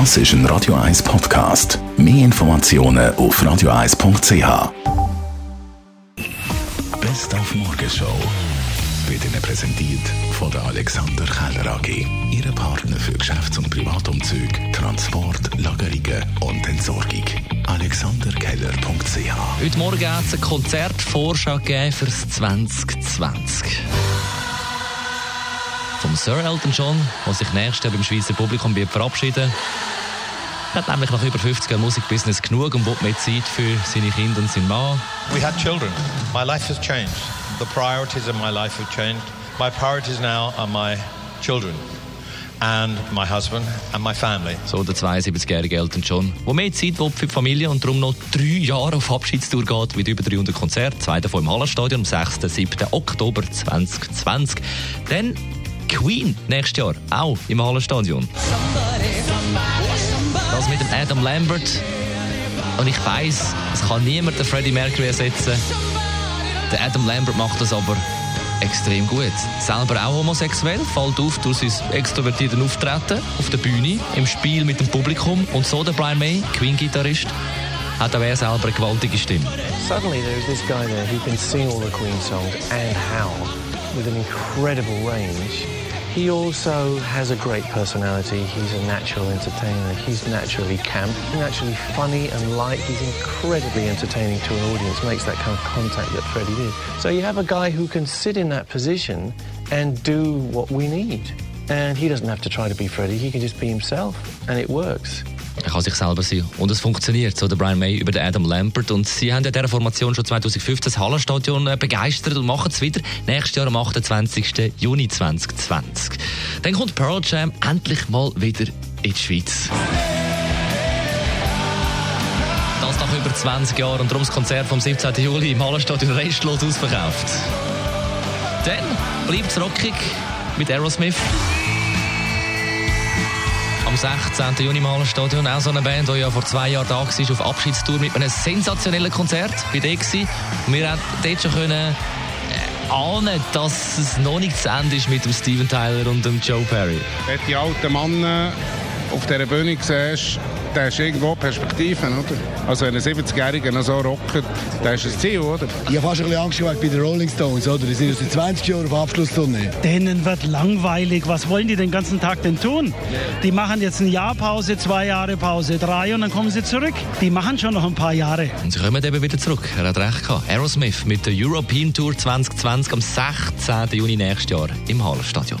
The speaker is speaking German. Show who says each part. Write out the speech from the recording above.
Speaker 1: Das ist ein Radio 1 Podcast. Mehr Informationen auf radio1.ch. Best auf Morgenshow wird Ihnen präsentiert von der Alexander Keller AG. Ihre Partner für Geschäfts- und Privatumzüge, Transport, Lagerungen und Entsorgung. AlexanderKeller.ch
Speaker 2: Heute Morgen hat es eine Konzertvorschau gegeben für das 2020. Vom Sir Elton John, der sich nächstes Jahr beim Schweizer Publikum wird verabschieden er hat nämlich nach über 50 Jahren Musikbusiness genug und will mehr Zeit für seine Kinder und seinen Mann.
Speaker 3: We had children. My life has changed. The priorities of my life have changed. My priorities now are my children and my husband and my family.
Speaker 2: So der 72-jährige Elton John, der mehr Zeit will für die Familie und darum noch drei Jahre auf Abschiedstour geht mit über 300 Konzerten. Zwei davon im Hallenstadion am 6. 7. Oktober 2020. Dann Queen nächstes Jahr, auch im Hallenstadion. Das mit dem Adam Lambert. Und ich weiß, es kann niemand den Freddie Mercury ersetzen. Der Adam Lambert macht das aber extrem gut. Selber auch homosexuell, fällt auf durch sein extrovertiertes Auftreten auf der Bühne, im Spiel mit dem Publikum. Und so der Brian May, Queen-Gitarrist, hat auch er selber eine gewaltige Stimme.
Speaker 4: Suddenly there's this guy there who can sing all the Queen songs and how with an incredible range. He also has a great personality. He's a natural entertainer. He's naturally camp, naturally funny and light. He's incredibly entertaining to an audience, makes that kind of contact that Freddie did. So you have a guy who can sit in that position and do what we need. And he doesn't have to try to be Freddie, he can just be himself, and it works.
Speaker 2: Er kann sich selber sein. Und es funktioniert, so der Brian May über den Adam Lambert. Und sie haben ja dieser Formation schon 2015 das Hallenstadion äh, begeistert und machen es wieder nächstes Jahr am 28. Juni 2020. Dann kommt Pearl Jam endlich mal wieder in die Schweiz. Das nach über 20 Jahren und darum das Konzert vom 17. Juli im Hallenstadion restlos ausverkauft. Dann bleibt es rockig mit Aerosmith. Am 16. Juni im Hallenstadion auch so eine Band, die ja vor zwei Jahren da war, auf Abschiedstour mit einem sensationellen Konzert. Bei war. Und wir haben dort schon können äh, ahnen, dass es noch nicht zu Ende ist mit dem Steven Tyler und dem Joe Perry.
Speaker 5: Wenn die alten Männer auf dieser Bühne siehst, da hast du irgendwo Perspektiven, oder? Also wenn ein 70-Jähriger noch so rockt, dann ist das Ziel, oder?
Speaker 6: Ich habe fast ein bisschen Angst gehabt bei den Rolling Stones, oder? Die sind jetzt seit 20 Jahren auf Abschlusstournee.
Speaker 7: Denen wird langweilig. Was wollen die den ganzen Tag denn tun? Die machen jetzt ein Jahr Pause, zwei Jahre Pause, drei und dann kommen sie zurück. Die machen schon noch ein paar Jahre.
Speaker 2: Und sie kommen eben wieder zurück. Er hat recht gehabt. Aerosmith mit der European Tour 2020 am 16. Juni nächstes Jahr im Hallenstadion.